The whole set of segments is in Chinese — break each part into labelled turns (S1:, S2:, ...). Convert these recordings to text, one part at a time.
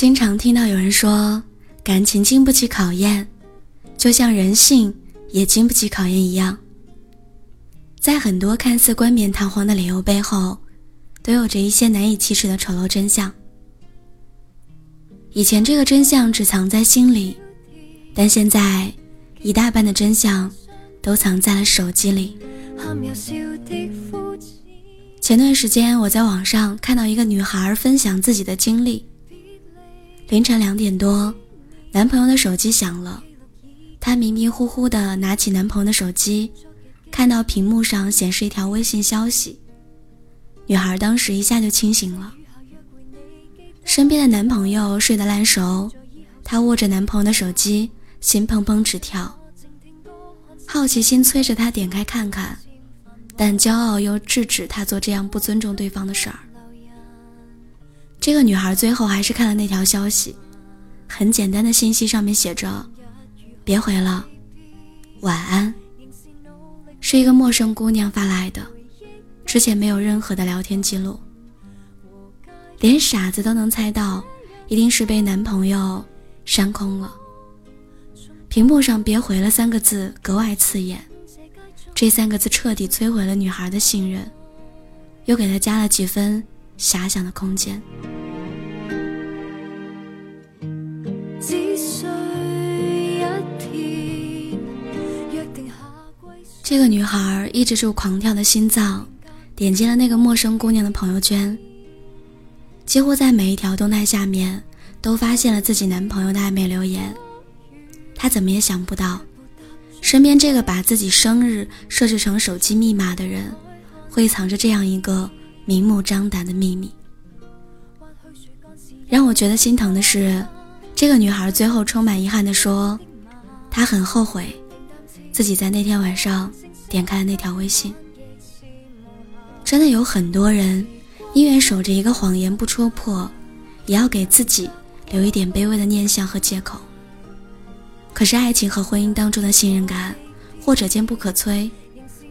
S1: 经常听到有人说，感情经不起考验，就像人性也经不起考验一样。在很多看似冠冕堂皇的理由背后，都有着一些难以启齿的丑陋真相。以前这个真相只藏在心里，但现在，一大半的真相都藏在了手机里。前段时间，我在网上看到一个女孩分享自己的经历。凌晨两点多，男朋友的手机响了，她迷迷糊糊的拿起男朋友的手机。看到屏幕上显示一条微信消息，女孩当时一下就清醒了。身边的男朋友睡得烂熟，她握着男朋友的手机，心砰砰直跳。好奇心催着她点开看看，但骄傲又制止她做这样不尊重对方的事儿。这个女孩最后还是看了那条消息，很简单的信息上面写着：“别回了，晚安。”是一个陌生姑娘发来的，之前没有任何的聊天记录，连傻子都能猜到，一定是被男朋友删空了。屏幕上“别回了”三个字格外刺眼，这三个字彻底摧毁了女孩的信任，又给她加了几分遐想的空间。这个女孩抑制住狂跳的心脏，点击了那个陌生姑娘的朋友圈。几乎在每一条动态下面，都发现了自己男朋友的暧昧留言。她怎么也想不到，身边这个把自己生日设置成手机密码的人，会藏着这样一个明目张胆的秘密。让我觉得心疼的是，这个女孩最后充满遗憾地说：“她很后悔。”自己在那天晚上点开了那条微信，真的有很多人宁愿守着一个谎言不戳破，也要给自己留一点卑微的念想和借口。可是爱情和婚姻当中的信任感，或者坚不可摧，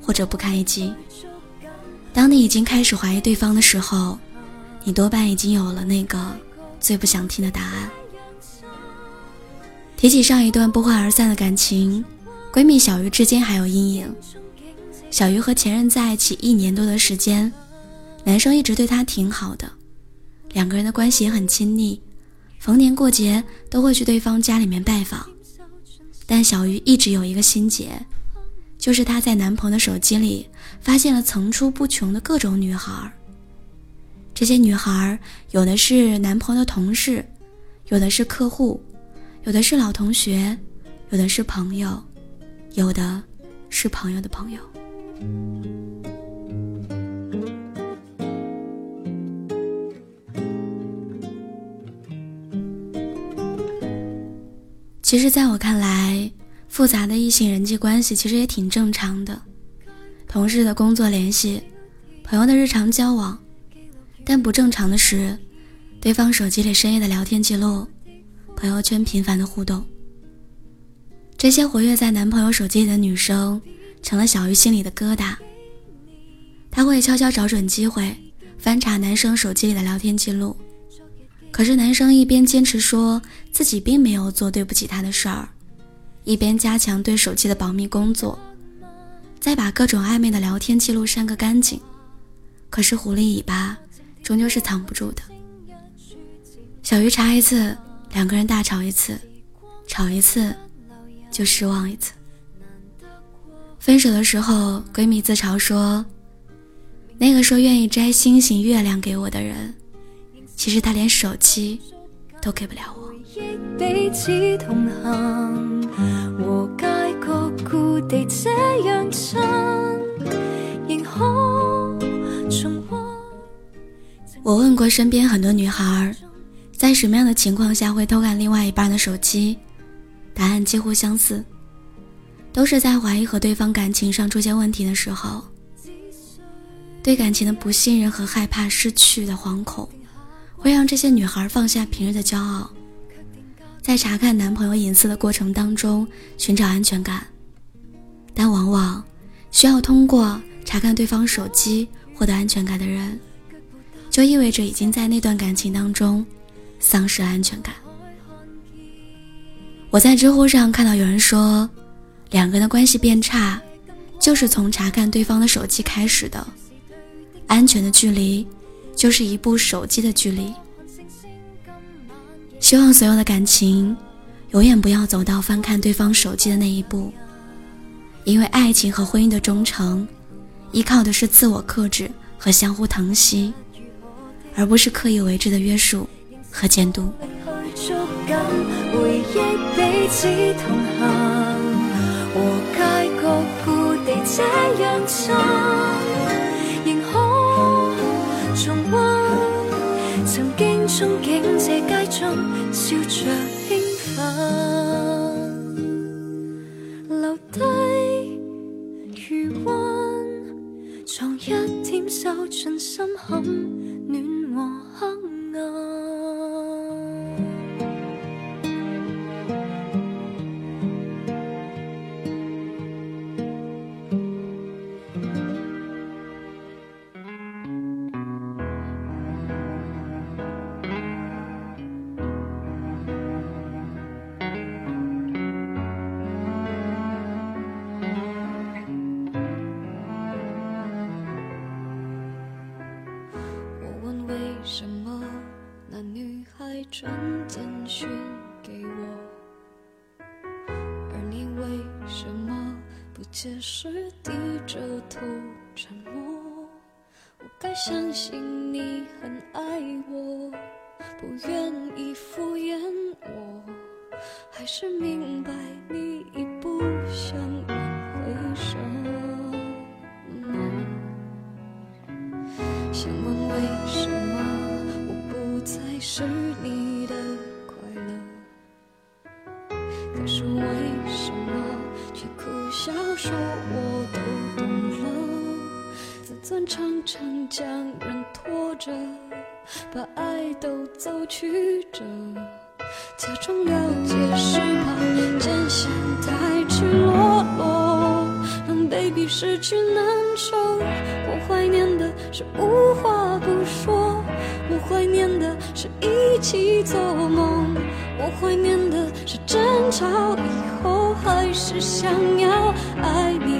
S1: 或者不堪一击。当你已经开始怀疑对方的时候，你多半已经有了那个最不想听的答案。提起上一段不欢而散的感情。闺蜜小鱼之间还有阴影。小鱼和前任在一起一年多的时间，男生一直对她挺好的，两个人的关系也很亲密，逢年过节都会去对方家里面拜访。但小鱼一直有一个心结，就是她在男朋友的手机里发现了层出不穷的各种女孩。这些女孩有的是男朋友的同事，有的是客户，有的是老同学，有的是朋友。有的是朋友的朋友。其实，在我看来，复杂的异性人际关系其实也挺正常的。同事的工作联系，朋友的日常交往，但不正常的是，对方手机里深夜的聊天记录，朋友圈频繁的互动。这些活跃在男朋友手机里的女生，成了小鱼心里的疙瘩。她会悄悄找准机会，翻查男生手机里的聊天记录。可是男生一边坚持说自己并没有做对不起她的事儿，一边加强对手机的保密工作，再把各种暧昧的聊天记录删个干净。可是狐狸尾巴终究是藏不住的。小鱼查一次，两个人大吵一次，吵一次。就失望一次。分手的时候，闺蜜自嘲说：“那个说愿意摘星星月亮给我的人，其实他连手机都给不了我。”我问过身边很多女孩，在什么样的情况下会偷看另外一半的手机？答案几乎相似，都是在怀疑和对方感情上出现问题的时候，对感情的不信任和害怕失去的惶恐，会让这些女孩放下平日的骄傲，在查看男朋友隐私的过程当中寻找安全感，但往往需要通过查看对方手机获得安全感的人，就意味着已经在那段感情当中丧失安全感。我在知乎上看到有人说，两个人的关系变差，就是从查看对方的手机开始的。安全的距离，就是一部手机的距离。希望所有的感情，永远不要走到翻看对方手机的那一步，因为爱情和婚姻的忠诚，依靠的是自我克制和相互疼惜，而不是刻意为之的约束和监督。
S2: 回忆彼此同行和街角故地这样亲仍可重温曾经憧憬这街中笑着兴奋。来传简讯给我，而你为什么不解释，低着头沉默？我该相信你很爱我，不愿意敷衍我，还是明白你已不想将人拖着，把爱都走曲折，假装了解是怕真相太赤裸裸，让被逼失去难受。我怀念的是无话不说，我怀念的是一起做梦，我怀念的是争吵以后还是想要爱你。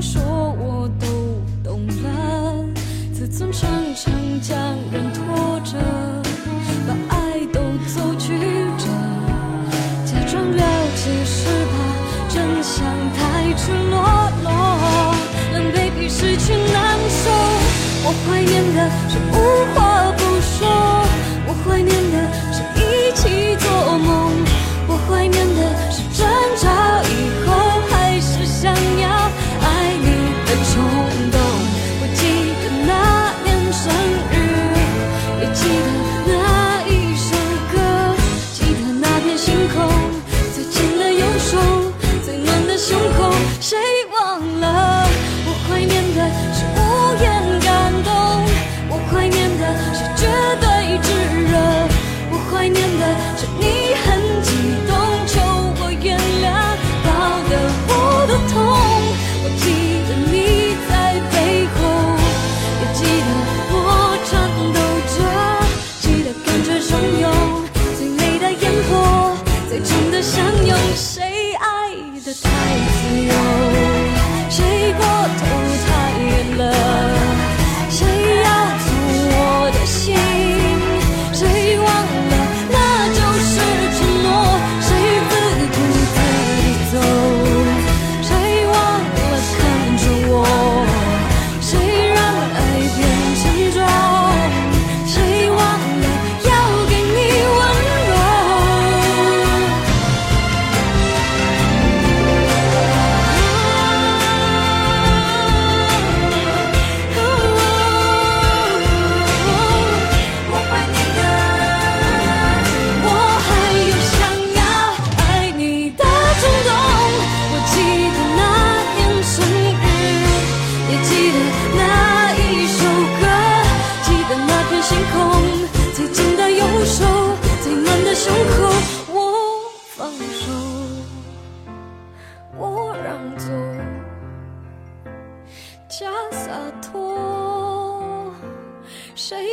S3: 说我都懂了，自尊常常将人拖着，把爱都走曲折，假装了解是吧，
S2: 真
S3: 相太赤裸裸，狼
S2: 狈
S3: 比失去难
S2: 受，
S3: 我怀念的是无话不说，我怀念的。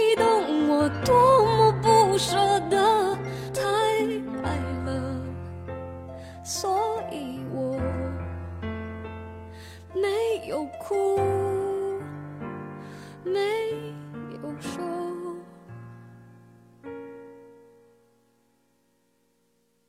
S3: 你懂我多么不舍得？